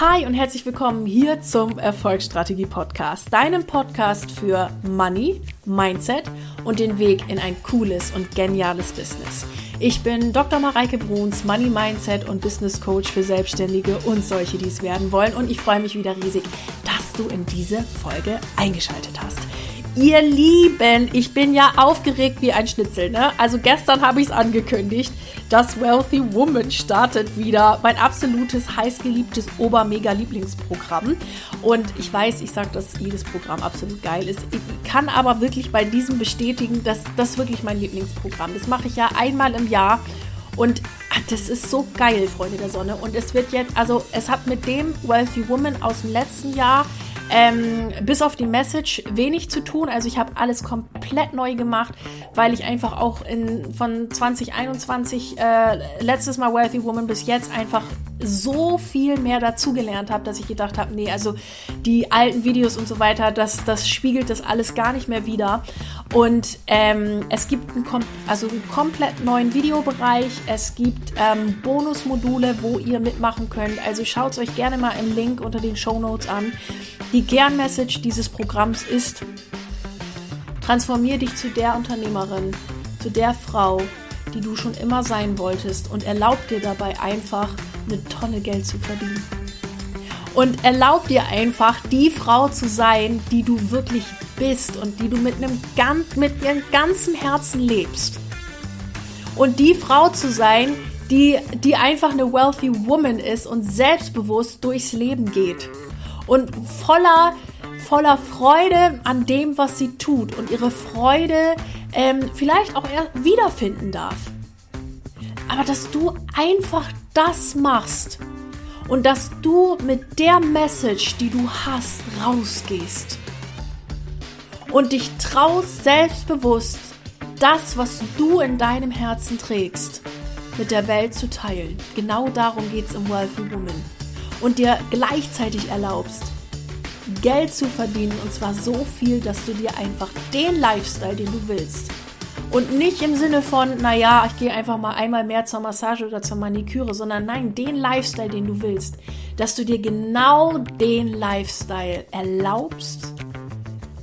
Hi und herzlich willkommen hier zum Erfolgsstrategie Podcast, deinem Podcast für Money, Mindset und den Weg in ein cooles und geniales Business. Ich bin Dr. Mareike Bruns, Money Mindset und Business Coach für Selbstständige und solche, die es werden wollen. Und ich freue mich wieder riesig, dass du in diese Folge eingeschaltet hast. Ihr Lieben, ich bin ja aufgeregt wie ein Schnitzel. Ne? Also gestern habe ich es angekündigt. Das Wealthy Woman startet wieder. Mein absolutes, heißgeliebtes Ober-Mega-Lieblingsprogramm. Und ich weiß, ich sage, dass jedes Programm absolut geil ist. Ich kann aber wirklich bei diesem bestätigen, dass das wirklich mein Lieblingsprogramm. Das mache ich ja einmal im Jahr. Und ach, das ist so geil, Freunde der Sonne. Und es wird jetzt, also es hat mit dem Wealthy Woman aus dem letzten Jahr ähm, bis auf die Message wenig zu tun. Also ich habe alles komplett neu gemacht, weil ich einfach auch in, von 2021 äh, letztes Mal Wealthy Woman bis jetzt einfach so viel mehr dazugelernt habe, dass ich gedacht habe, nee, also die alten Videos und so weiter, das, das spiegelt das alles gar nicht mehr wieder. Und ähm, es gibt einen, also einen komplett neuen Videobereich. Es gibt ähm, Bonusmodule, wo ihr mitmachen könnt. Also schaut es euch gerne mal im Link unter den Show Notes an. Die Kernmessage dieses Programms ist, transformier dich zu der Unternehmerin, zu der Frau, die du schon immer sein wolltest und erlaub dir dabei einfach eine Tonne Geld zu verdienen. Und erlaub dir einfach, die Frau zu sein, die du wirklich bist und die du mit einem ganz, mit ihrem ganzen Herzen lebst. Und die Frau zu sein, die, die einfach eine wealthy woman ist und selbstbewusst durchs Leben geht und voller, voller Freude an dem, was sie tut und ihre Freude ähm, vielleicht auch wiederfinden darf. Aber dass du einfach das machst und dass du mit der Message, die du hast, rausgehst und dich traust selbstbewusst, das, was du in deinem Herzen trägst, mit der Welt zu teilen. Genau darum geht es im Wealthy Woman und dir gleichzeitig erlaubst, Geld zu verdienen und zwar so viel, dass du dir einfach den Lifestyle, den du willst, und nicht im Sinne von, naja, ich gehe einfach mal einmal mehr zur Massage oder zur Maniküre, sondern nein, den Lifestyle, den du willst, dass du dir genau den Lifestyle erlaubst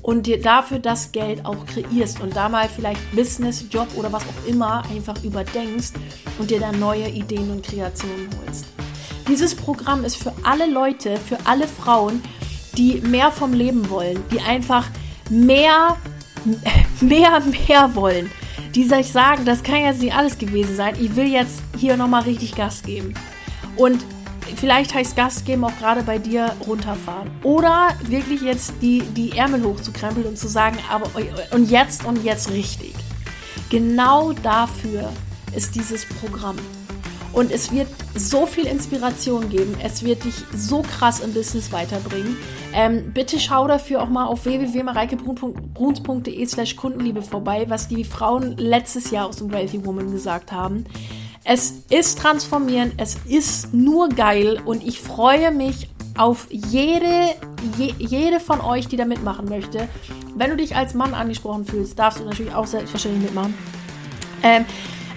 und dir dafür das Geld auch kreierst und da mal vielleicht Business, Job oder was auch immer einfach überdenkst und dir dann neue Ideen und Kreationen holst. Dieses Programm ist für alle Leute, für alle Frauen, die mehr vom Leben wollen, die einfach mehr, mehr, mehr wollen. Die sich sagen, das kann jetzt nicht alles gewesen sein. Ich will jetzt hier nochmal richtig Gas geben. Und vielleicht heißt Gas geben auch gerade bei dir runterfahren. Oder wirklich jetzt die, die Ärmel hochzukrempeln und zu sagen, aber und jetzt und jetzt richtig. Genau dafür ist dieses Programm. Und es wird so viel Inspiration geben. Es wird dich so krass im Business weiterbringen. Ähm, bitte schau dafür auch mal auf www.mareikebruns.de slash Kundenliebe vorbei, was die Frauen letztes Jahr aus dem Wealthy Woman gesagt haben. Es ist transformierend, es ist nur geil und ich freue mich auf jede, je, jede von euch, die da mitmachen möchte. Wenn du dich als Mann angesprochen fühlst, darfst du natürlich auch selbstverständlich mitmachen. Ähm,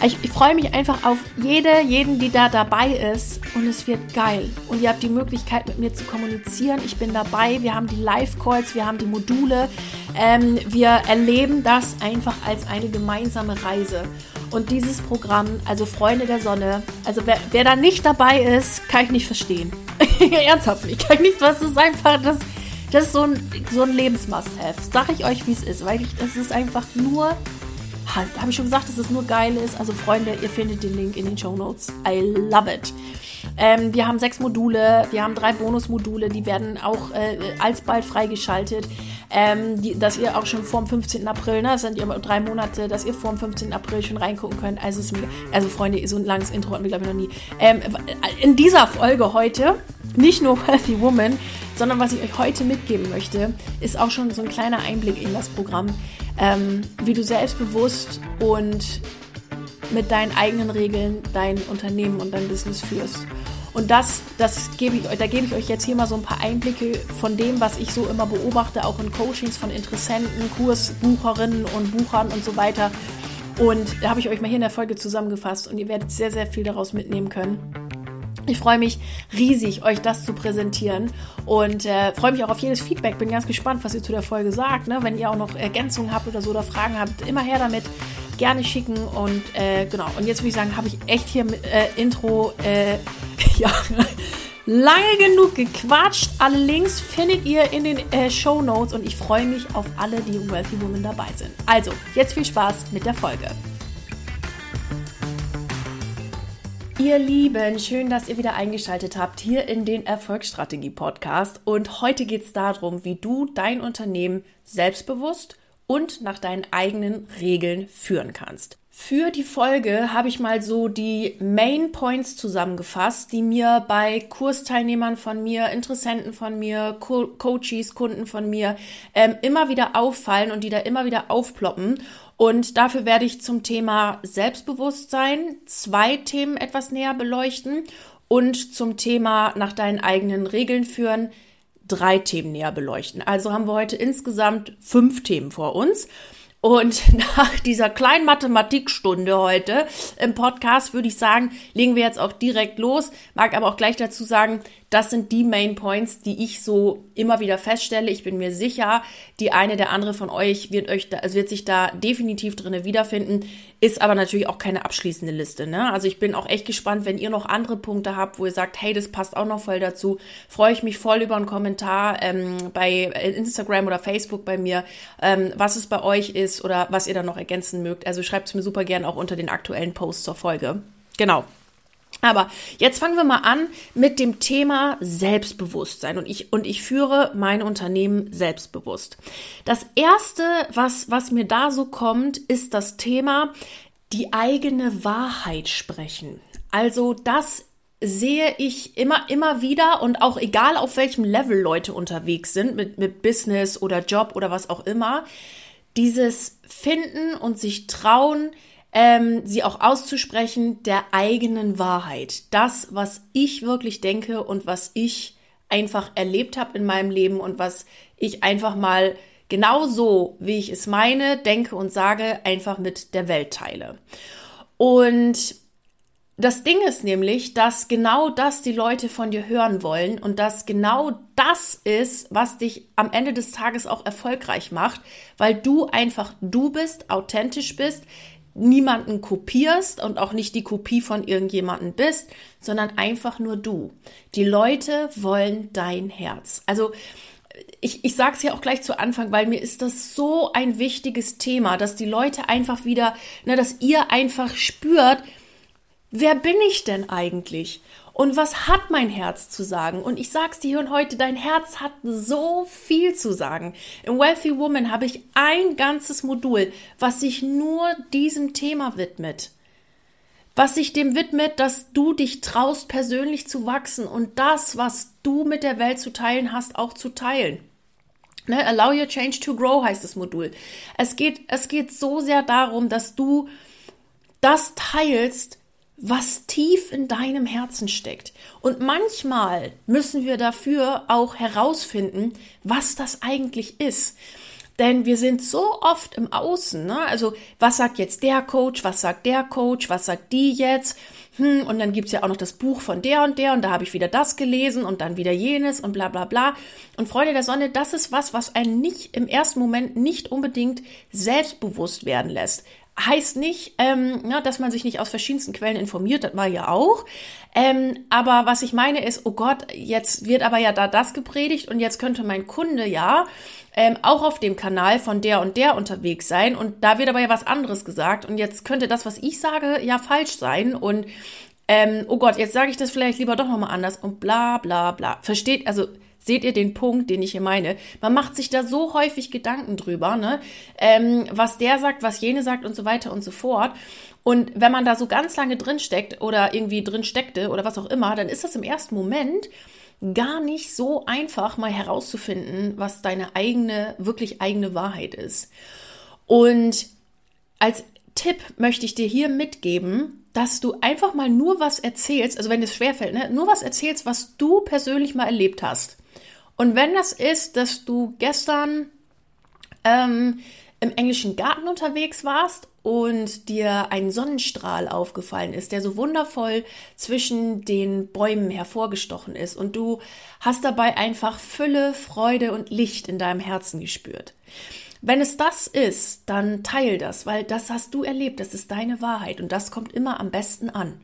ich, ich freue mich einfach auf jede, jeden, die da dabei ist und es wird geil. Und ihr habt die Möglichkeit, mit mir zu kommunizieren. Ich bin dabei. Wir haben die Live-Calls, wir haben die Module. Ähm, wir erleben das einfach als eine gemeinsame Reise. Und dieses Programm, also Freunde der Sonne, also wer, wer da nicht dabei ist, kann ich nicht verstehen. Ernsthaft, ich kann nicht, was ist einfach, das, das ist so ein, so ein Lebensmust-Have. Sag ich euch, wie es ist, weil ich, das ist einfach nur habe ich schon gesagt, dass es nur geil ist. Also Freunde, ihr findet den Link in den Show Notes. I love it. Ähm, wir haben sechs Module, wir haben drei Bonusmodule, die werden auch äh, alsbald freigeschaltet. Ähm, die, dass ihr auch schon vor dem 15. April, ne, das sind ja drei Monate, dass ihr vor dem 15. April schon reingucken könnt. Also, ist mega, also Freunde, so ein langes Intro hatten wir, glaube ich, noch nie. Ähm, in dieser Folge heute, nicht nur Healthy Woman, sondern was ich euch heute mitgeben möchte, ist auch schon so ein kleiner Einblick in das Programm ähm, wie du selbstbewusst und mit deinen eigenen Regeln dein Unternehmen und dein Business führst. Und das, das gebe ich da gebe ich euch jetzt hier mal so ein paar Einblicke von dem, was ich so immer beobachte, auch in Coachings von Interessenten, Kursbucherinnen und Buchern und so weiter. Und da habe ich euch mal hier in der Folge zusammengefasst und ihr werdet sehr, sehr viel daraus mitnehmen können. Ich freue mich riesig, euch das zu präsentieren und äh, freue mich auch auf jedes Feedback. Bin ganz gespannt, was ihr zu der Folge sagt. Ne? Wenn ihr auch noch Ergänzungen habt oder so oder Fragen habt, immer her damit. Gerne schicken und äh, genau. Und jetzt würde ich sagen, habe ich echt hier mit, äh, Intro, äh, ja, lange genug gequatscht. Alle Links findet ihr in den äh, Show Notes und ich freue mich auf alle, die Wealthy Woman dabei sind. Also, jetzt viel Spaß mit der Folge. Ihr Lieben, schön, dass ihr wieder eingeschaltet habt hier in den Erfolgsstrategie Podcast. Und heute geht es darum, wie du dein Unternehmen selbstbewusst und nach deinen eigenen Regeln führen kannst. Für die Folge habe ich mal so die Main Points zusammengefasst, die mir bei Kursteilnehmern von mir, Interessenten von mir, Co Coaches, Kunden von mir ähm, immer wieder auffallen und die da immer wieder aufploppen. Und dafür werde ich zum Thema Selbstbewusstsein zwei Themen etwas näher beleuchten und zum Thema nach deinen eigenen Regeln führen drei Themen näher beleuchten. Also haben wir heute insgesamt fünf Themen vor uns. Und nach dieser kleinen Mathematikstunde heute im Podcast würde ich sagen, legen wir jetzt auch direkt los. Mag aber auch gleich dazu sagen, das sind die Main Points, die ich so immer wieder feststelle. Ich bin mir sicher, die eine der andere von euch wird euch da, also wird sich da definitiv drinne wiederfinden, ist aber natürlich auch keine abschließende Liste. Ne? Also ich bin auch echt gespannt, wenn ihr noch andere Punkte habt, wo ihr sagt, hey, das passt auch noch voll dazu, freue ich mich voll über einen Kommentar ähm, bei Instagram oder Facebook bei mir, ähm, was es bei euch ist oder was ihr da noch ergänzen mögt. Also schreibt es mir super gern auch unter den aktuellen Posts zur Folge. Genau. Aber jetzt fangen wir mal an mit dem Thema Selbstbewusstsein und ich, und ich führe mein Unternehmen selbstbewusst. Das erste, was, was mir da so kommt, ist das Thema die eigene Wahrheit sprechen. Also das sehe ich immer, immer wieder und auch egal auf welchem Level Leute unterwegs sind, mit, mit Business oder Job oder was auch immer, dieses Finden und sich trauen, ähm, sie auch auszusprechen, der eigenen Wahrheit. Das, was ich wirklich denke und was ich einfach erlebt habe in meinem Leben und was ich einfach mal genau so, wie ich es meine, denke und sage, einfach mit der Welt teile. Und das Ding ist nämlich, dass genau das die Leute von dir hören wollen und dass genau das ist, was dich am Ende des Tages auch erfolgreich macht, weil du einfach du bist, authentisch bist, niemanden kopierst und auch nicht die Kopie von irgendjemanden bist, sondern einfach nur du. Die Leute wollen dein Herz. Also ich, ich sage es ja auch gleich zu Anfang, weil mir ist das so ein wichtiges Thema, dass die Leute einfach wieder, ne, dass ihr einfach spürt, wer bin ich denn eigentlich? Und was hat mein Herz zu sagen? Und ich sag's dir hier und heute, dein Herz hat so viel zu sagen. Im Wealthy Woman habe ich ein ganzes Modul, was sich nur diesem Thema widmet. Was sich dem widmet, dass du dich traust, persönlich zu wachsen und das, was du mit der Welt zu teilen hast, auch zu teilen. Ne? Allow your change to grow heißt das Modul. Es geht, es geht so sehr darum, dass du das teilst, was tief in deinem Herzen steckt. Und manchmal müssen wir dafür auch herausfinden, was das eigentlich ist. Denn wir sind so oft im Außen, ne? also was sagt jetzt der Coach, was sagt der Coach, was sagt die jetzt? Hm, und dann gibt's ja auch noch das Buch von der und der und da habe ich wieder das gelesen und dann wieder jenes und bla bla bla. Und Freunde der Sonne, das ist was, was einen nicht im ersten Moment nicht unbedingt selbstbewusst werden lässt. Heißt nicht, ähm, ja, dass man sich nicht aus verschiedensten Quellen informiert, das war ja auch. Ähm, aber was ich meine ist, oh Gott, jetzt wird aber ja da das gepredigt und jetzt könnte mein Kunde ja ähm, auch auf dem Kanal von der und der unterwegs sein und da wird aber ja was anderes gesagt und jetzt könnte das, was ich sage, ja falsch sein und ähm, oh Gott, jetzt sage ich das vielleicht lieber doch nochmal anders und bla bla bla. Versteht, also Seht ihr den Punkt, den ich hier meine? Man macht sich da so häufig Gedanken drüber, ne? Ähm, was der sagt, was jene sagt und so weiter und so fort. Und wenn man da so ganz lange drin steckt oder irgendwie drin steckte oder was auch immer, dann ist das im ersten Moment gar nicht so einfach, mal herauszufinden, was deine eigene, wirklich eigene Wahrheit ist. Und als Tipp möchte ich dir hier mitgeben, dass du einfach mal nur was erzählst, also wenn es schwerfällt, ne, nur was erzählst, was du persönlich mal erlebt hast. Und wenn das ist, dass du gestern ähm, im englischen Garten unterwegs warst und dir ein Sonnenstrahl aufgefallen ist, der so wundervoll zwischen den Bäumen hervorgestochen ist und du hast dabei einfach Fülle, Freude und Licht in deinem Herzen gespürt. Wenn es das ist, dann teil das, weil das hast du erlebt, das ist deine Wahrheit und das kommt immer am besten an.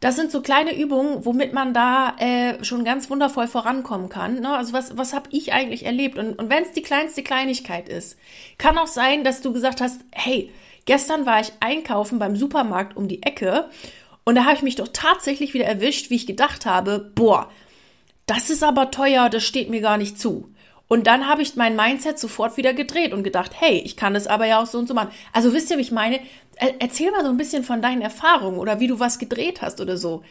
Das sind so kleine Übungen, womit man da äh, schon ganz wundervoll vorankommen kann. Ne? Also was, was habe ich eigentlich erlebt? Und, und wenn es die kleinste Kleinigkeit ist, kann auch sein, dass du gesagt hast, hey, gestern war ich einkaufen beim Supermarkt um die Ecke und da habe ich mich doch tatsächlich wieder erwischt, wie ich gedacht habe, boah, das ist aber teuer, das steht mir gar nicht zu. Und dann habe ich mein Mindset sofort wieder gedreht und gedacht, hey, ich kann es aber ja auch so und so machen. Also wisst ihr, wie ich meine? Erzähl mal so ein bisschen von deinen Erfahrungen oder wie du was gedreht hast oder so.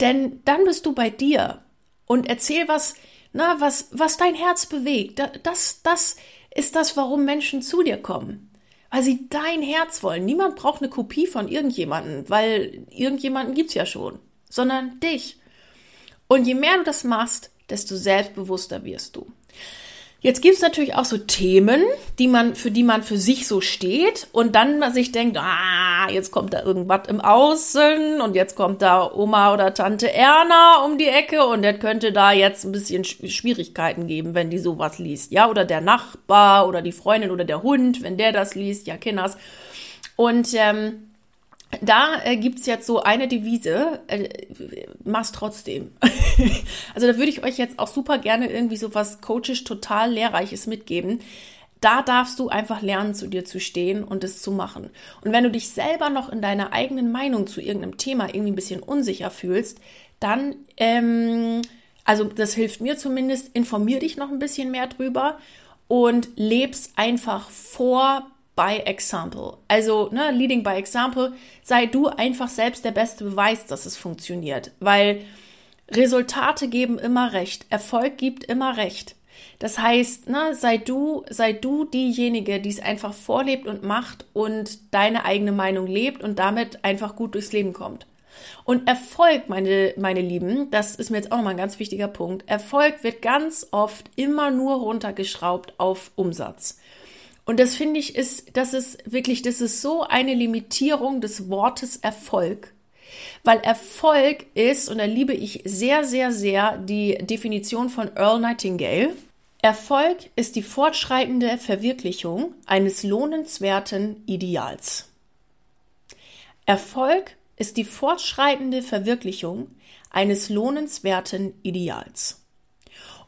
Denn dann bist du bei dir und erzähl was, na, was, was dein Herz bewegt. Das, das ist das, warum Menschen zu dir kommen. Weil sie dein Herz wollen. Niemand braucht eine Kopie von irgendjemanden, weil irgendjemanden gibt's ja schon, sondern dich. Und je mehr du das machst, desto selbstbewusster wirst du. Jetzt gibt es natürlich auch so Themen, die man, für die man für sich so steht und dann man sich denkt, ah, jetzt kommt da irgendwas im Außen und jetzt kommt da Oma oder Tante Erna um die Ecke und das könnte da jetzt ein bisschen Schwierigkeiten geben, wenn die sowas liest, ja, oder der Nachbar oder die Freundin oder der Hund, wenn der das liest, ja, Kinders. Und ähm, da äh, gibt's jetzt so eine Devise, äh, mach's trotzdem. also da würde ich euch jetzt auch super gerne irgendwie so was coachisch total lehrreiches mitgeben. Da darfst du einfach lernen, zu dir zu stehen und es zu machen. Und wenn du dich selber noch in deiner eigenen Meinung zu irgendeinem Thema irgendwie ein bisschen unsicher fühlst, dann, ähm, also das hilft mir zumindest, informier dich noch ein bisschen mehr drüber und lebst einfach vor by example. Also, ne, leading by example, sei du einfach selbst der beste Beweis, dass es funktioniert, weil Resultate geben immer recht, Erfolg gibt immer recht. Das heißt, ne, sei du, sei du diejenige, die es einfach vorlebt und macht und deine eigene Meinung lebt und damit einfach gut durchs Leben kommt. Und Erfolg, meine, meine Lieben, das ist mir jetzt auch nochmal ein ganz wichtiger Punkt. Erfolg wird ganz oft immer nur runtergeschraubt auf Umsatz. Und das finde ich ist, das ist wirklich, das ist so eine Limitierung des Wortes Erfolg. Weil Erfolg ist, und da liebe ich sehr, sehr, sehr die Definition von Earl Nightingale. Erfolg ist die fortschreitende Verwirklichung eines lohnenswerten Ideals. Erfolg ist die fortschreitende Verwirklichung eines lohnenswerten Ideals.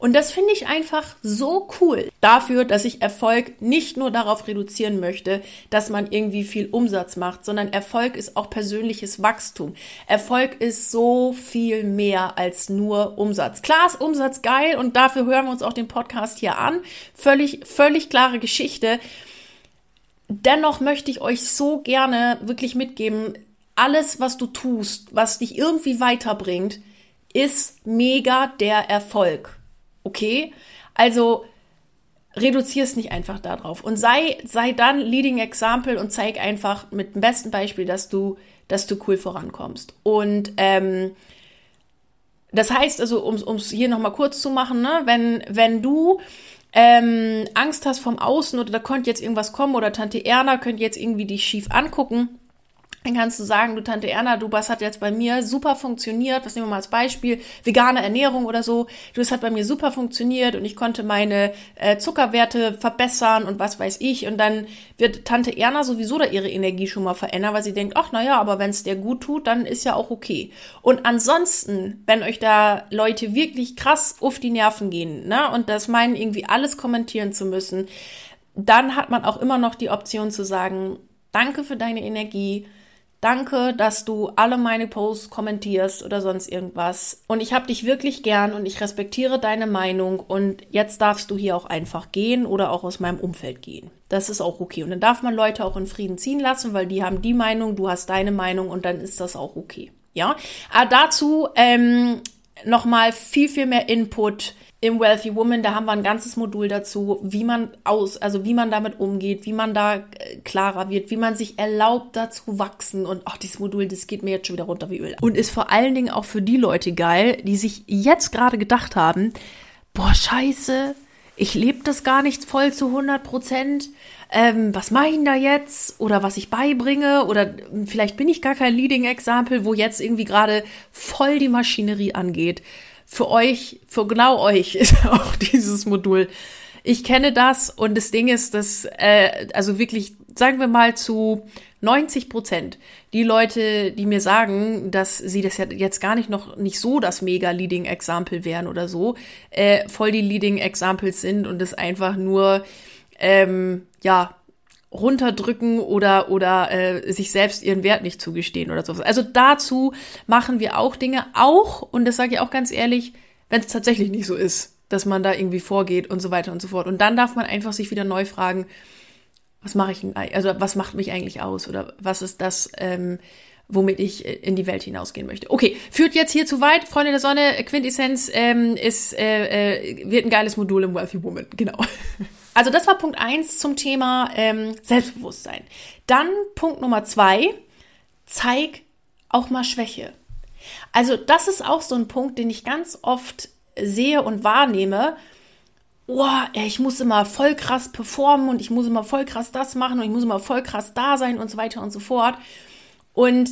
Und das finde ich einfach so cool dafür, dass ich Erfolg nicht nur darauf reduzieren möchte, dass man irgendwie viel Umsatz macht, sondern Erfolg ist auch persönliches Wachstum. Erfolg ist so viel mehr als nur Umsatz. Klar ist Umsatz geil und dafür hören wir uns auch den Podcast hier an. Völlig, völlig klare Geschichte. Dennoch möchte ich euch so gerne wirklich mitgeben, alles, was du tust, was dich irgendwie weiterbringt, ist mega der Erfolg. Okay? Also reduzier es nicht einfach darauf und sei, sei dann Leading Example und zeig einfach mit dem besten Beispiel, dass du, dass du cool vorankommst. Und ähm, das heißt also, um es hier nochmal kurz zu machen, ne, wenn, wenn du ähm, Angst hast vom Außen oder da könnte jetzt irgendwas kommen oder Tante Erna könnte jetzt irgendwie dich schief angucken, dann kannst du sagen, du Tante Erna, du, was hat jetzt bei mir super funktioniert, was nehmen wir mal als Beispiel, vegane Ernährung oder so, du, es hat bei mir super funktioniert und ich konnte meine äh, Zuckerwerte verbessern und was weiß ich. Und dann wird Tante Erna sowieso da ihre Energie schon mal verändern, weil sie denkt, ach naja, aber wenn es dir gut tut, dann ist ja auch okay. Und ansonsten, wenn euch da Leute wirklich krass auf die Nerven gehen, ne, und das meinen irgendwie alles kommentieren zu müssen, dann hat man auch immer noch die Option zu sagen, danke für deine Energie, Danke, dass du alle meine Posts kommentierst oder sonst irgendwas. Und ich habe dich wirklich gern und ich respektiere deine Meinung. Und jetzt darfst du hier auch einfach gehen oder auch aus meinem Umfeld gehen. Das ist auch okay. Und dann darf man Leute auch in Frieden ziehen lassen, weil die haben die Meinung, du hast deine Meinung und dann ist das auch okay. Ja, aber dazu ähm, nochmal viel, viel mehr Input im Wealthy Woman, da haben wir ein ganzes Modul dazu, wie man aus, also wie man damit umgeht, wie man da äh, klarer wird, wie man sich erlaubt, da zu wachsen. Und auch dieses Modul, das geht mir jetzt schon wieder runter wie Öl. Und ist vor allen Dingen auch für die Leute geil, die sich jetzt gerade gedacht haben, boah, scheiße, ich lebe das gar nicht voll zu 100 Prozent. ähm, was mache ich denn da jetzt oder was ich beibringe oder vielleicht bin ich gar kein Leading Example, wo jetzt irgendwie gerade voll die Maschinerie angeht. Für euch, für genau euch ist auch dieses Modul. Ich kenne das und das Ding ist, dass, äh, also wirklich, sagen wir mal zu 90 Prozent die Leute, die mir sagen, dass sie das jetzt gar nicht noch nicht so das mega Leading Example wären oder so, äh, voll die Leading Examples sind und es einfach nur ähm, ja runterdrücken oder oder äh, sich selbst ihren Wert nicht zugestehen oder so. Also dazu machen wir auch Dinge, auch und das sage ich auch ganz ehrlich, wenn es tatsächlich nicht so ist, dass man da irgendwie vorgeht und so weiter und so fort. Und dann darf man einfach sich wieder neu fragen, was mache ich, also was macht mich eigentlich aus oder was ist das, ähm, womit ich in die Welt hinausgehen möchte. Okay, führt jetzt hier zu weit. Freunde der Sonne, Quintessenz ähm, ist, äh, äh, wird ein geiles Modul im Wealthy Woman, genau. Also das war Punkt eins zum Thema ähm, Selbstbewusstsein. Dann Punkt Nummer zwei, zeig auch mal Schwäche. Also das ist auch so ein Punkt, den ich ganz oft sehe und wahrnehme, oh, ich muss immer voll krass performen und ich muss immer voll krass das machen und ich muss immer voll krass da sein und so weiter und so fort. Und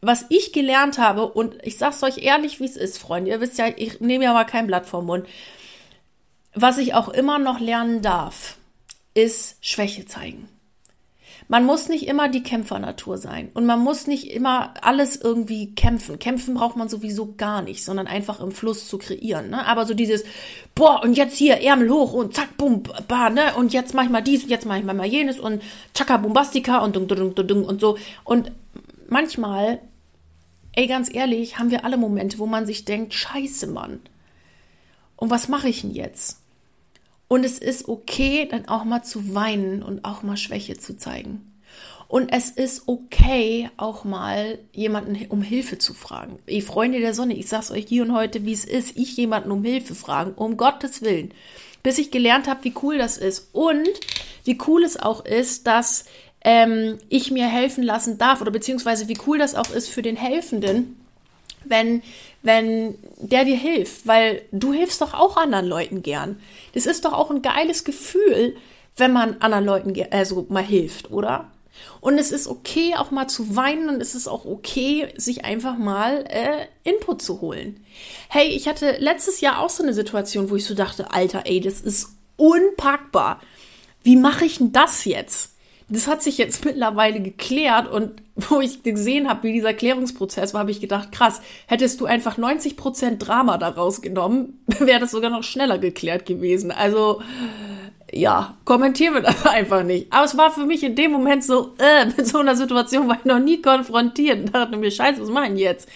was ich gelernt habe, und ich sag's euch ehrlich, wie es ist, Freunde, ihr wisst ja, ich nehme ja mal kein Blatt vom Mund. Was ich auch immer noch lernen darf, ist Schwäche zeigen. Man muss nicht immer die Kämpfernatur sein und man muss nicht immer alles irgendwie kämpfen. Kämpfen braucht man sowieso gar nicht, sondern einfach im Fluss zu kreieren. Ne? Aber so dieses, boah, und jetzt hier Ärmel hoch und zack, bum, ba, ne? Und jetzt mach ich mal dies, jetzt mach ich mal, mal jenes und tschakka, bombastika und dung, dung, dung, dung und so. Und manchmal, ey, ganz ehrlich, haben wir alle Momente, wo man sich denkt, scheiße, Mann. Und was mache ich denn jetzt? Und es ist okay, dann auch mal zu weinen und auch mal Schwäche zu zeigen. Und es ist okay, auch mal jemanden um Hilfe zu fragen. Ihr Freunde der Sonne, ich sag's euch hier und heute, wie es ist, ich jemanden um Hilfe fragen, um Gottes Willen. Bis ich gelernt habe, wie cool das ist. Und wie cool es auch ist, dass ähm, ich mir helfen lassen darf oder beziehungsweise wie cool das auch ist für den Helfenden, wenn, wenn der dir hilft, weil du hilfst doch auch anderen Leuten gern. Das ist doch auch ein geiles Gefühl, wenn man anderen Leuten also mal hilft, oder? Und es ist okay, auch mal zu weinen und es ist auch okay, sich einfach mal äh, Input zu holen. Hey, ich hatte letztes Jahr auch so eine Situation, wo ich so dachte, Alter, ey, das ist unpackbar. Wie mache ich denn das jetzt? Das hat sich jetzt mittlerweile geklärt und wo ich gesehen habe, wie dieser Klärungsprozess war, habe ich gedacht, krass, hättest du einfach 90 Prozent Drama daraus genommen, wäre das sogar noch schneller geklärt gewesen. Also, ja, kommentieren wir das einfach nicht. Aber es war für mich in dem Moment so, äh, mit so einer Situation war ich noch nie konfrontiert und dachte mir, scheiße, was machen jetzt?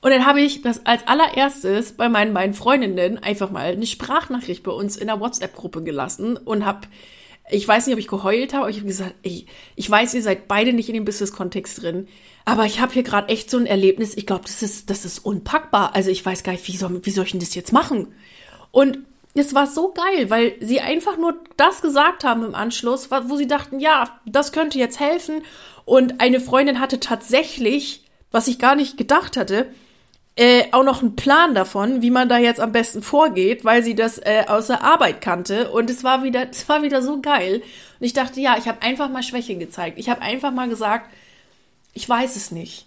Und dann habe ich das als allererstes bei meinen beiden Freundinnen einfach mal eine Sprachnachricht bei uns in der WhatsApp-Gruppe gelassen und habe ich weiß nicht, ob ich geheult habe, aber ich habe gesagt, ey, ich weiß, ihr seid beide nicht in dem Business-Kontext drin, aber ich habe hier gerade echt so ein Erlebnis, ich glaube, das ist, das ist unpackbar. Also ich weiß gar nicht, wie soll, wie soll ich denn das jetzt machen? Und es war so geil, weil sie einfach nur das gesagt haben im Anschluss, wo sie dachten, ja, das könnte jetzt helfen. Und eine Freundin hatte tatsächlich, was ich gar nicht gedacht hatte, äh, auch noch einen Plan davon, wie man da jetzt am besten vorgeht, weil sie das äh, aus der Arbeit kannte. Und es war wieder, es war wieder so geil. Und ich dachte, ja, ich habe einfach mal Schwäche gezeigt. Ich habe einfach mal gesagt, ich weiß es nicht.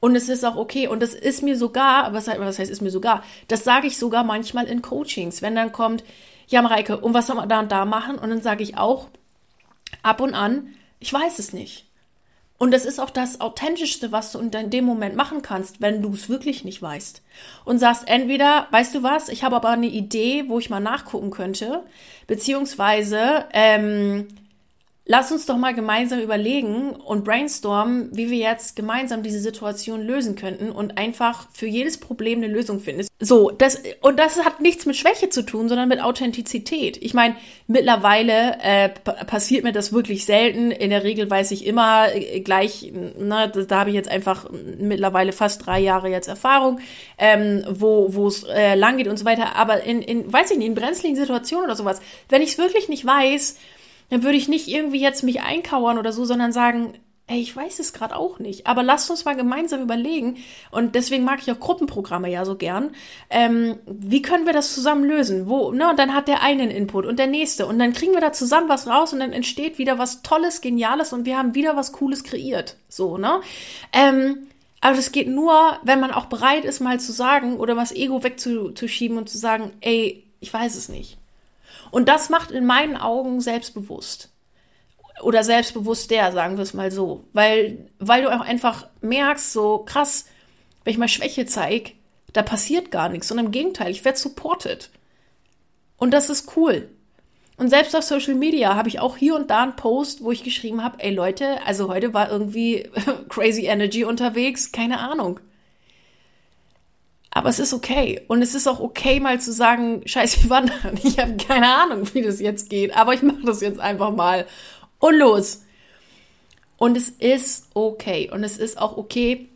Und es ist auch okay. Und das ist mir sogar, was, was heißt, ist mir sogar, das sage ich sogar manchmal in Coachings, wenn dann kommt, ja, Mareike, und was soll man da und da machen? Und dann sage ich auch ab und an, ich weiß es nicht. Und das ist auch das Authentischste, was du in dem Moment machen kannst, wenn du es wirklich nicht weißt. Und sagst entweder, weißt du was, ich habe aber eine Idee, wo ich mal nachgucken könnte, beziehungsweise ähm, lass uns doch mal gemeinsam überlegen und brainstormen, wie wir jetzt gemeinsam diese Situation lösen könnten und einfach für jedes Problem eine Lösung finden. So, das, und das hat nichts mit Schwäche zu tun, sondern mit Authentizität. Ich meine, mittlerweile äh, passiert mir das wirklich selten. In der Regel weiß ich immer äh, gleich, ne, da habe ich jetzt einfach mittlerweile fast drei Jahre jetzt Erfahrung, ähm, wo wo es äh, lang geht und so weiter. Aber in, in, weiß ich nicht, in brenzligen Situationen oder sowas, wenn ich es wirklich nicht weiß, dann würde ich nicht irgendwie jetzt mich einkauern oder so, sondern sagen, Ey, ich weiß es gerade auch nicht. Aber lasst uns mal gemeinsam überlegen. Und deswegen mag ich auch Gruppenprogramme ja so gern. Ähm, wie können wir das zusammen lösen? Wo, ne? Und dann hat der einen Input und der nächste. Und dann kriegen wir da zusammen was raus und dann entsteht wieder was Tolles, Geniales und wir haben wieder was Cooles kreiert. So, ne? Ähm, aber das geht nur, wenn man auch bereit ist, mal zu sagen oder was Ego wegzuschieben und zu sagen, ey, ich weiß es nicht. Und das macht in meinen Augen selbstbewusst oder selbstbewusster, sagen wir es mal so. Weil, weil du auch einfach merkst, so krass, wenn ich mal Schwäche zeige, da passiert gar nichts, sondern im Gegenteil, ich werde supported. Und das ist cool. Und selbst auf Social Media habe ich auch hier und da einen Post, wo ich geschrieben habe, ey Leute, also heute war irgendwie crazy Energy unterwegs, keine Ahnung. Aber es ist okay. Und es ist auch okay, mal zu sagen, scheiße, ich wandern. Ich habe keine Ahnung, wie das jetzt geht. Aber ich mache das jetzt einfach mal und los. Und es ist okay. Und es ist auch okay,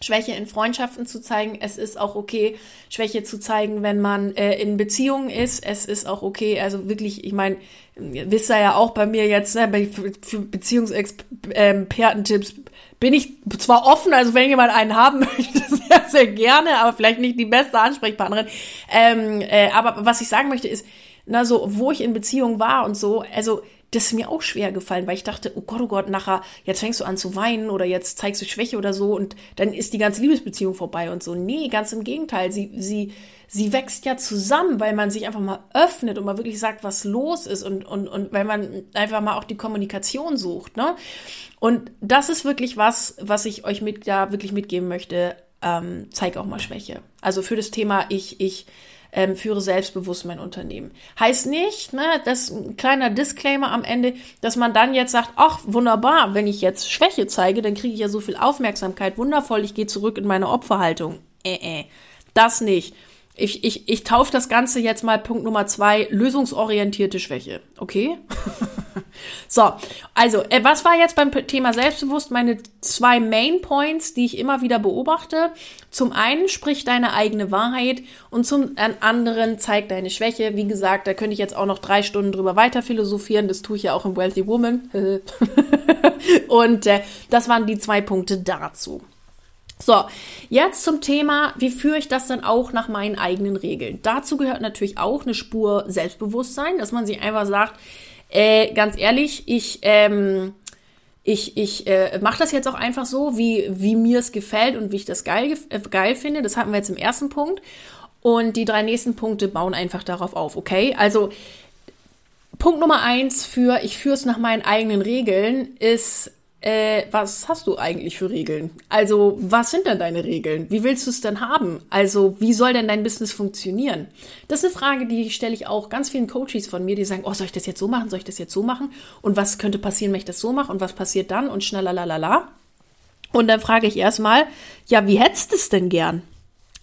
Schwäche in Freundschaften zu zeigen. Es ist auch okay, Schwäche zu zeigen, wenn man äh, in Beziehungen ist. Es ist auch okay, also wirklich, ich meine, wisst ihr ja auch bei mir jetzt, ne, bei, Beziehungsexpertentipps bin ich zwar offen, also wenn jemand einen haben möchte, sehr, sehr gerne, aber vielleicht nicht die beste Ansprechpartnerin. Ähm, äh, aber was ich sagen möchte ist, na so, wo ich in Beziehung war und so, also das ist mir auch schwer gefallen, weil ich dachte, oh Gott, oh Gott, nachher, jetzt fängst du an zu weinen oder jetzt zeigst du Schwäche oder so und dann ist die ganze Liebesbeziehung vorbei und so. Nee, ganz im Gegenteil. Sie, sie, sie wächst ja zusammen, weil man sich einfach mal öffnet und mal wirklich sagt, was los ist und, und, und weil man einfach mal auch die Kommunikation sucht, ne? Und das ist wirklich was, was ich euch mit, da wirklich mitgeben möchte. Ähm, zeig auch mal Schwäche. Also für das Thema, ich, ich, ähm, führe selbstbewusst mein Unternehmen. Heißt nicht, ne, das ein kleiner Disclaimer am Ende, dass man dann jetzt sagt, ach, wunderbar, wenn ich jetzt Schwäche zeige, dann kriege ich ja so viel Aufmerksamkeit, wundervoll, ich gehe zurück in meine Opferhaltung. Äh, äh, das nicht. Ich, ich, ich taufe das Ganze jetzt mal Punkt Nummer zwei, lösungsorientierte Schwäche. Okay? so, also, äh, was war jetzt beim Thema Selbstbewusst meine zwei Main Points, die ich immer wieder beobachte? Zum einen sprich deine eigene Wahrheit und zum anderen zeig deine Schwäche. Wie gesagt, da könnte ich jetzt auch noch drei Stunden drüber weiter philosophieren. Das tue ich ja auch im Wealthy Woman. und äh, das waren die zwei Punkte dazu. So, jetzt zum Thema, wie führe ich das dann auch nach meinen eigenen Regeln? Dazu gehört natürlich auch eine Spur Selbstbewusstsein, dass man sich einfach sagt, äh, ganz ehrlich, ich, ähm, ich, ich äh, mache das jetzt auch einfach so, wie, wie mir es gefällt und wie ich das geil, äh, geil finde. Das hatten wir jetzt im ersten Punkt. Und die drei nächsten Punkte bauen einfach darauf auf, okay? Also Punkt Nummer eins für ich führe es nach meinen eigenen Regeln ist äh, was hast du eigentlich für Regeln? Also, was sind denn deine Regeln? Wie willst du es denn haben? Also, wie soll denn dein Business funktionieren? Das ist eine Frage, die stelle ich auch ganz vielen Coaches von mir, die sagen, oh, soll ich das jetzt so machen? Soll ich das jetzt so machen? Und was könnte passieren, wenn ich das so mache? Und was passiert dann? Und schnallalalala. Und dann frage ich erstmal, ja, wie hättest du es denn gern?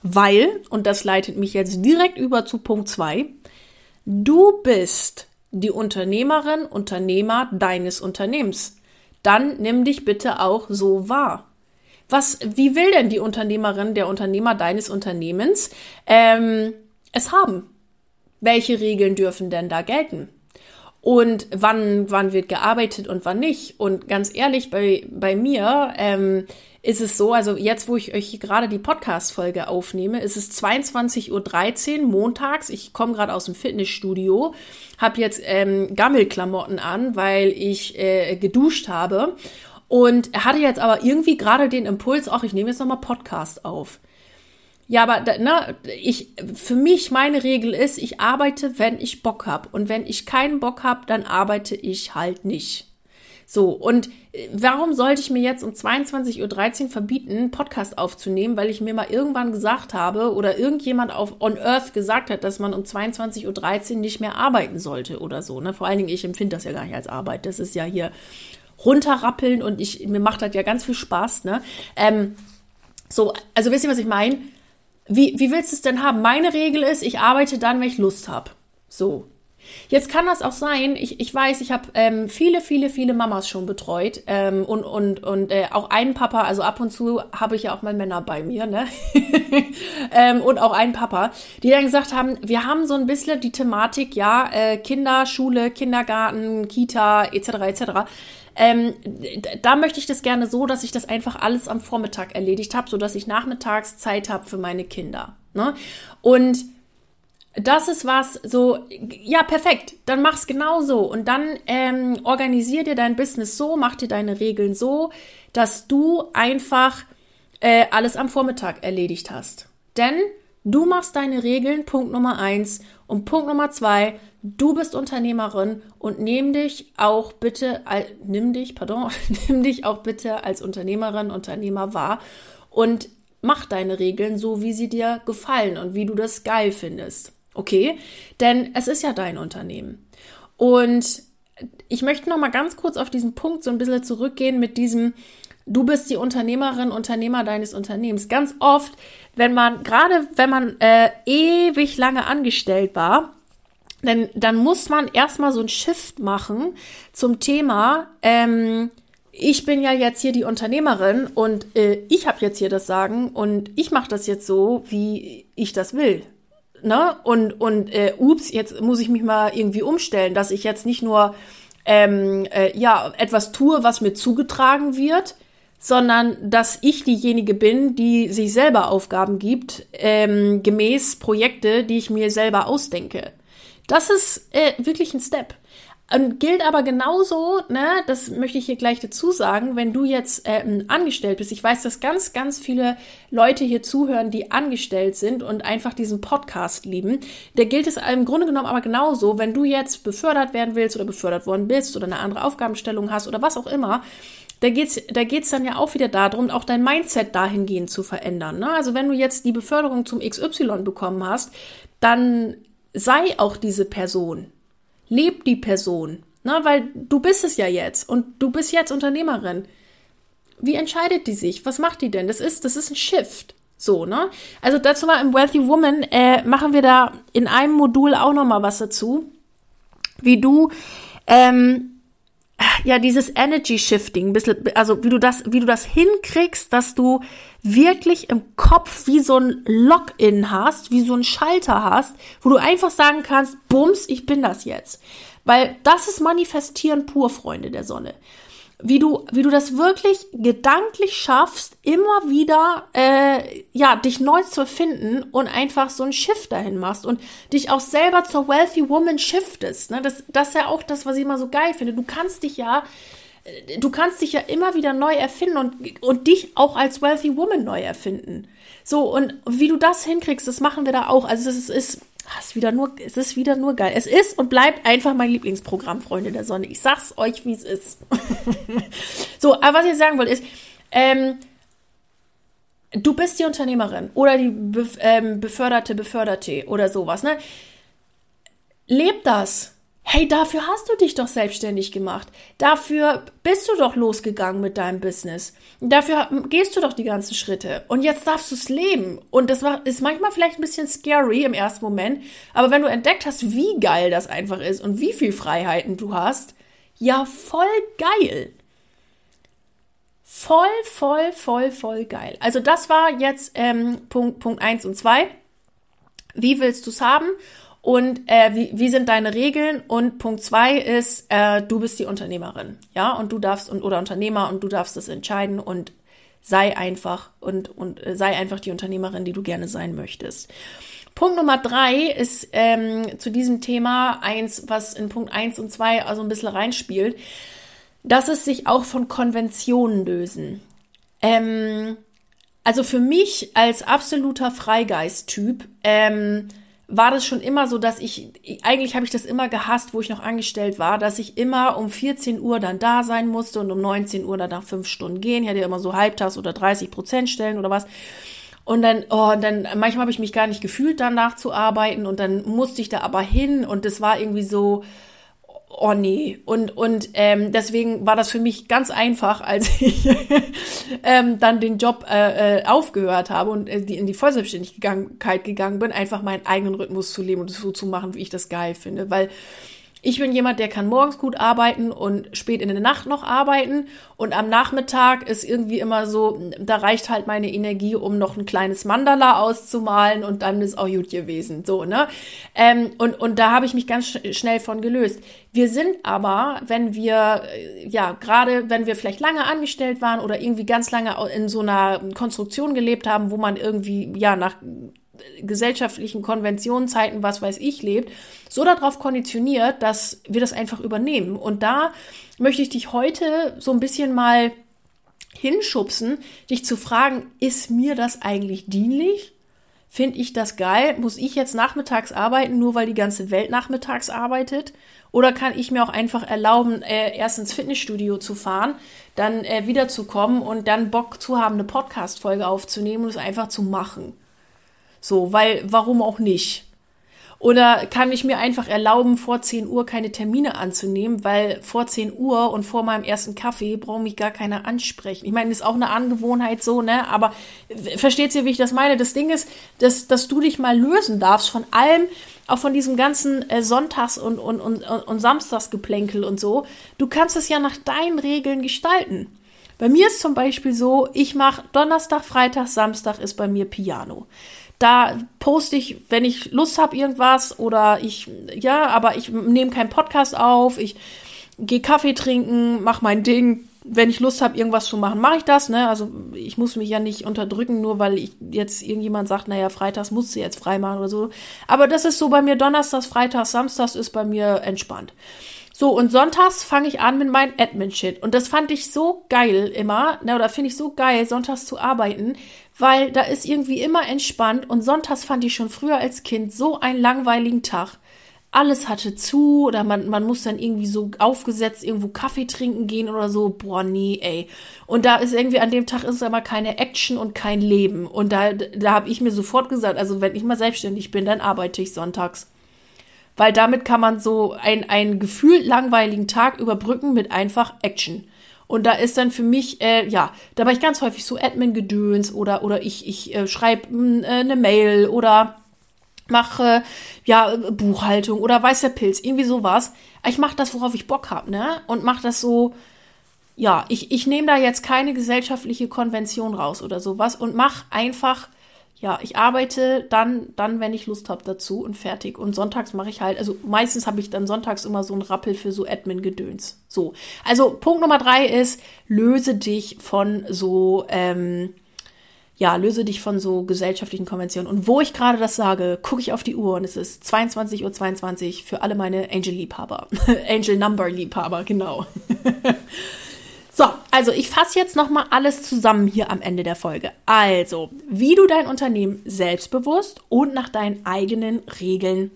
Weil, und das leitet mich jetzt direkt über zu Punkt zwei du bist die Unternehmerin, Unternehmer deines Unternehmens dann nimm dich bitte auch so wahr. Was, wie will denn die Unternehmerin, der Unternehmer deines Unternehmens ähm, es haben? Welche Regeln dürfen denn da gelten? Und wann, wann wird gearbeitet und wann nicht? Und ganz ehrlich, bei, bei mir ähm, ist es so, also jetzt, wo ich euch gerade die Podcast-Folge aufnehme, ist es 22.13 Uhr montags. Ich komme gerade aus dem Fitnessstudio, habe jetzt ähm, Gammelklamotten an, weil ich äh, geduscht habe. Und hatte jetzt aber irgendwie gerade den Impuls, ach, ich nehme jetzt nochmal Podcast auf. Ja, aber ne, ich, für mich meine Regel ist, ich arbeite, wenn ich Bock hab. Und wenn ich keinen Bock hab, dann arbeite ich halt nicht. So, und äh, warum sollte ich mir jetzt um 22.13 Uhr verbieten, einen Podcast aufzunehmen, weil ich mir mal irgendwann gesagt habe oder irgendjemand auf On Earth gesagt hat, dass man um 22.13 Uhr nicht mehr arbeiten sollte oder so. Ne? Vor allen Dingen, ich empfinde das ja gar nicht als Arbeit. Das ist ja hier runterrappeln und ich, mir macht das ja ganz viel Spaß. Ne? Ähm, so, also wisst ihr, was ich meine? Wie, wie willst du es denn haben? Meine Regel ist, ich arbeite dann, wenn ich Lust habe. So, Jetzt kann das auch sein, ich, ich weiß, ich habe ähm, viele, viele, viele Mamas schon betreut ähm, und, und, und äh, auch einen Papa, also ab und zu habe ich ja auch mal Männer bei mir, ne? ähm, und auch einen Papa, die dann gesagt haben, wir haben so ein bisschen die Thematik, ja, äh, Kinder, Schule, Kindergarten, Kita, etc., etc., Ähm, da möchte ich das gerne so, dass ich das einfach alles am Vormittag erledigt habe, sodass ich nachmittags Zeit habe für meine Kinder. Ne? Und das ist was so, ja, perfekt, dann mach's genauso und dann ähm, organisier dir dein Business so, mach dir deine Regeln so, dass du einfach äh, alles am Vormittag erledigt hast. Denn du machst deine Regeln, Punkt Nummer eins. Und Punkt Nummer zwei, du bist Unternehmerin und nimm dich auch bitte, nimm dich, pardon, nimm dich auch bitte als Unternehmerin, Unternehmer wahr und mach deine Regeln so, wie sie dir gefallen und wie du das geil findest. Okay? Denn es ist ja dein Unternehmen. Und ich möchte noch mal ganz kurz auf diesen Punkt so ein bisschen zurückgehen mit diesem, du bist die Unternehmerin, Unternehmer deines Unternehmens. Ganz oft, wenn man, gerade wenn man äh, ewig lange angestellt war, dann, dann muss man erstmal so ein Shift machen zum Thema, ähm, ich bin ja jetzt hier die Unternehmerin und äh, ich habe jetzt hier das Sagen und ich mache das jetzt so, wie ich das will ne? Und, und äh, ups, jetzt muss ich mich mal irgendwie umstellen, dass ich jetzt nicht nur ähm, äh, ja, etwas tue, was mir zugetragen wird, sondern dass ich diejenige bin, die sich selber Aufgaben gibt, ähm, gemäß Projekte, die ich mir selber ausdenke. Das ist äh, wirklich ein Step. Und gilt aber genauso, ne, das möchte ich hier gleich dazu sagen, wenn du jetzt äh, angestellt bist. Ich weiß, dass ganz, ganz viele Leute hier zuhören, die angestellt sind und einfach diesen Podcast lieben. Der gilt es im Grunde genommen aber genauso, wenn du jetzt befördert werden willst oder befördert worden bist oder eine andere Aufgabenstellung hast oder was auch immer. Da geht's, da geht's dann ja auch wieder darum, auch dein Mindset dahingehend zu verändern. Ne? Also wenn du jetzt die Beförderung zum XY bekommen hast, dann sei auch diese Person Leb die Person. Na, weil du bist es ja jetzt und du bist jetzt Unternehmerin. Wie entscheidet die sich? Was macht die denn? Das ist, das ist ein Shift. So, ne? Also dazu mal im Wealthy Woman äh, machen wir da in einem Modul auch noch mal was dazu, wie du ähm, ja dieses Energy Shifting, also wie du das, wie du das hinkriegst, dass du wirklich im Kopf wie so ein Login hast, wie so ein Schalter hast, wo du einfach sagen kannst, bums, ich bin das jetzt. Weil das ist Manifestieren pur, Freunde der Sonne wie du, wie du das wirklich gedanklich schaffst, immer wieder, äh, ja, dich neu zu erfinden und einfach so ein Shift dahin machst und dich auch selber zur Wealthy Woman shiftest. Ne? Das, das ist ja auch das, was ich immer so geil finde. Du kannst dich ja, äh, du kannst dich ja immer wieder neu erfinden und, und dich auch als Wealthy Woman neu erfinden. So, und wie du das hinkriegst, das machen wir da auch. Also es ist, es ist wieder nur, es ist wieder nur geil. Es ist und bleibt einfach mein Lieblingsprogramm, Freunde der Sonne. Ich sag's euch, wie es ist. so, aber was ich sagen wollte ist, ähm, du bist die Unternehmerin oder die Bef ähm, beförderte Beförderte oder sowas, ne? Leb das. Hey, dafür hast du dich doch selbstständig gemacht. Dafür bist du doch losgegangen mit deinem Business. Dafür gehst du doch die ganzen Schritte. Und jetzt darfst du es leben. Und das ist manchmal vielleicht ein bisschen scary im ersten Moment. Aber wenn du entdeckt hast, wie geil das einfach ist und wie viel Freiheiten du hast, ja, voll geil. Voll, voll, voll, voll geil. Also das war jetzt ähm, Punkt, Punkt eins und zwei. Wie willst du es haben? Und äh, wie, wie sind deine Regeln? Und Punkt zwei ist, äh, du bist die Unternehmerin, ja, und du darfst und oder Unternehmer und du darfst das entscheiden und sei einfach und und äh, sei einfach die Unternehmerin, die du gerne sein möchtest. Punkt Nummer drei ist ähm, zu diesem Thema eins, was in Punkt eins und zwei also ein bisschen reinspielt, dass es sich auch von Konventionen lösen. Ähm, also für mich als absoluter Freigeist-Typ ähm, war das schon immer so, dass ich, eigentlich habe ich das immer gehasst, wo ich noch angestellt war, dass ich immer um 14 Uhr dann da sein musste und um 19 Uhr dann nach fünf Stunden gehen. Ich hatte ja immer so Halbtags- oder 30 Prozent Stellen oder was. Und dann, oh, und dann, manchmal habe ich mich gar nicht gefühlt, danach zu arbeiten und dann musste ich da aber hin und das war irgendwie so, oh nee. Und, und ähm, deswegen war das für mich ganz einfach, als ich ähm, dann den Job äh, äh, aufgehört habe und äh, in die Vollselbstständigkeit gegangen bin, einfach meinen eigenen Rhythmus zu leben und so zu machen, wie ich das geil finde. Weil Ich bin jemand, der kann morgens gut arbeiten und spät in der Nacht noch arbeiten. Und am Nachmittag ist irgendwie immer so, da reicht halt meine Energie, um noch ein kleines Mandala auszumalen und dann ist auch gut gewesen. So, ne? Ähm, und, und da habe ich mich ganz sch schnell von gelöst. Wir sind aber, wenn wir, äh, ja, gerade wenn wir vielleicht lange angestellt waren oder irgendwie ganz lange in so einer Konstruktion gelebt haben, wo man irgendwie, ja, nach gesellschaftlichen Konventionenzeiten, was weiß ich, lebt, so darauf konditioniert, dass wir das einfach übernehmen. Und da möchte ich dich heute so ein bisschen mal hinschubsen, dich zu fragen, ist mir das eigentlich dienlich? Finde ich das geil? Muss ich jetzt nachmittags arbeiten, nur weil die ganze Welt nachmittags arbeitet? Oder kann ich mir auch einfach erlauben, äh, erst ins Fitnessstudio zu fahren, dann äh, wiederzukommen und dann Bock zu haben, eine Podcast-Folge aufzunehmen und es einfach zu machen? So, weil, warum auch nicht? Oder kann ich mir einfach erlauben, vor 10 Uhr keine Termine anzunehmen, weil vor 10 Uhr und vor meinem ersten Kaffee braucht mich gar keiner ansprechen. Ich meine, ist auch eine Angewohnheit so, ne? Aber versteht ihr, wie ich das meine? Das Ding ist, dass, dass du dich mal lösen darfst von allem, auch von diesem ganzen äh, Sonntags- und, und, und, und Samstagsgeplänkel und so. Du kannst es ja nach deinen Regeln gestalten. Bei mir ist zum Beispiel so, ich mache Donnerstag, Freitag, Samstag ist bei mir Piano. Da poste ich, wenn ich Lust habe, irgendwas oder ich, ja, aber ich nehme keinen Podcast auf, ich gehe Kaffee trinken, mache mein Ding. Wenn ich Lust habe, irgendwas zu machen, mache ich das. Ne? Also ich muss mich ja nicht unterdrücken, nur weil ich jetzt irgendjemand sagt, naja, freitags musst du jetzt frei machen oder so. Aber das ist so bei mir Donnerstags, Freitags, Samstags ist bei mir entspannt. So, und sonntags fange ich an mit meinem Admin-Shit. Und das fand ich so geil immer, ne, oder finde ich so geil, sonntags zu arbeiten, weil da ist irgendwie immer entspannt. Und sonntags fand ich schon früher als Kind so einen langweiligen Tag. Alles hatte zu oder man, man muss dann irgendwie so aufgesetzt irgendwo Kaffee trinken gehen oder so. Boah, nee, ey. Und da ist irgendwie an dem Tag ist aber keine Action und kein Leben. Und da, da habe ich mir sofort gesagt, also wenn ich mal selbstständig bin, dann arbeite ich sonntags weil damit kann man so ein, einen gefühlt langweiligen Tag überbrücken mit einfach Action. Und da ist dann für mich, äh, ja, da war ich ganz häufig so Admin-Gedöns oder, oder ich, ich äh, schreibe hm, äh, eine Mail oder mache ja Buchhaltung oder weiß der Pilz, irgendwie sowas. Ich mache das, worauf ich Bock habe, ne? Und mache das so, ja, ich, ich nehme da jetzt keine gesellschaftliche Konvention raus oder sowas und mache einfach ja, ich arbeite dann, dann, wenn ich Lust habe dazu und fertig. Und sonntags mache ich halt, also meistens habe ich dann sonntags immer so einen Rappel für so Admin-Gedöns. So. Also Punkt Nummer drei ist, löse dich von so, ähm, ja, löse dich von so gesellschaftlichen Konventionen. Und wo ich gerade das sage, gucke ich auf die Uhr und es ist 22.22 Uhr 22 für alle meine Angel-Liebhaber. Angel-Number-Liebhaber, genau. So, also ich fasse jetzt nochmal alles zusammen hier am Ende der Folge. Also, wie du dein Unternehmen selbstbewusst und nach deinen eigenen Regeln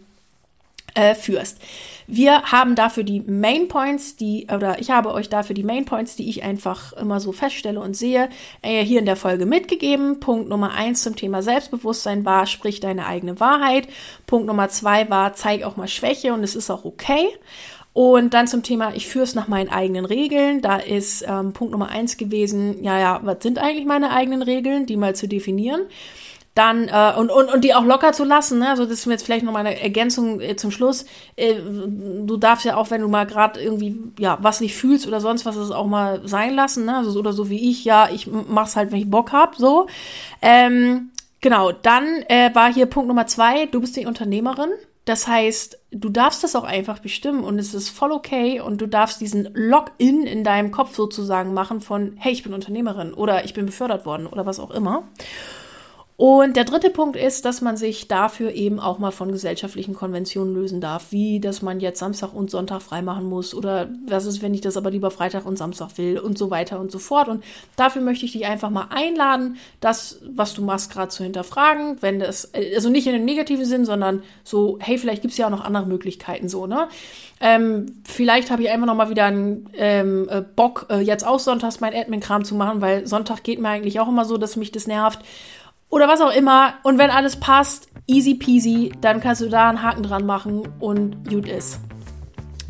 äh, führst. Wir haben dafür die Main Points, die, oder ich habe euch dafür die Main Points, die ich einfach immer so feststelle und sehe, äh, hier in der Folge mitgegeben. Punkt Nummer eins zum Thema Selbstbewusstsein war, sprich deine eigene Wahrheit. Punkt Nummer zwei war, zeig auch mal Schwäche und es ist auch okay. Und dann zum Thema, ich führe es nach meinen eigenen Regeln. Da ist ähm, Punkt Nummer eins gewesen, ja, ja, was sind eigentlich meine eigenen Regeln, die mal zu definieren. Dann, äh, und, und, und die auch locker zu lassen, ne? Also das ist mir jetzt vielleicht noch mal eine Ergänzung äh, zum Schluss. Äh, du darfst ja auch, wenn du mal gerade irgendwie, ja, was nicht fühlst oder sonst was, das auch mal sein lassen, ne? Also, oder so wie ich, ja, ich mach's halt, wenn ich Bock hab, so. Ähm, genau, dann äh, war hier Punkt Nummer zwei, du bist die Unternehmerin. Das heißt, du darfst das auch einfach bestimmen und es ist voll okay und du darfst diesen Login in deinem Kopf sozusagen machen von, hey, ich bin Unternehmerin oder ich bin befördert worden oder was auch immer. Und der dritte Punkt ist, dass man sich dafür eben auch mal von gesellschaftlichen Konventionen lösen darf, wie dass man jetzt Samstag und Sonntag freimachen muss oder was ist, wenn ich das aber lieber Freitag und Samstag will und so weiter und so fort. Und dafür möchte ich dich einfach mal einladen, das, was du machst, gerade zu hinterfragen, wenn das, also nicht in einem negativen Sinn, sondern so, hey, vielleicht gibt es ja auch noch andere Möglichkeiten so, ne? Ähm, vielleicht habe ich einfach noch mal wieder einen ähm, äh, Bock, äh, jetzt auch sonntags mein Admin-Kram zu machen, weil Sonntag geht mir eigentlich auch immer so, dass mich das nervt oder was auch immer. Und wenn alles passt, easy peasy, dann kannst du da einen Haken dran machen und gut ist.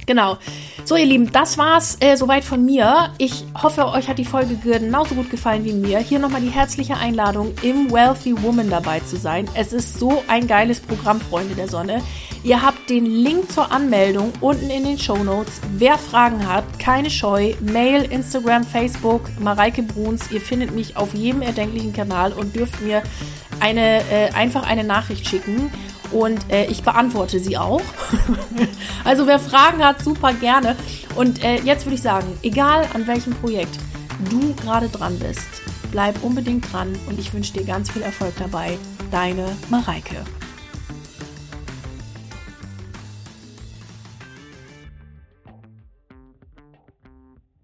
Genau. So, ihr Lieben, das war's äh, soweit von mir. Ich hoffe, euch hat die Folge genauso gut gefallen wie mir. Hier nochmal die herzliche Einladung, im Wealthy Woman dabei zu sein. Es ist so ein geiles Programm, Freunde der Sonne. Ihr habt den Link zur Anmeldung unten in den Show Notes. Wer Fragen hat, keine Scheu. Mail, Instagram, Facebook, Mareike Bruns. Ihr findet mich auf jedem erdenklichen Kanal und dürft mir eine, äh, einfach eine Nachricht schicken und äh, ich beantworte sie auch. also wer Fragen hat, super gerne. Und äh, jetzt würde ich sagen, egal an welchem Projekt du gerade dran bist, bleib unbedingt dran und ich wünsche dir ganz viel Erfolg dabei. Deine Mareike.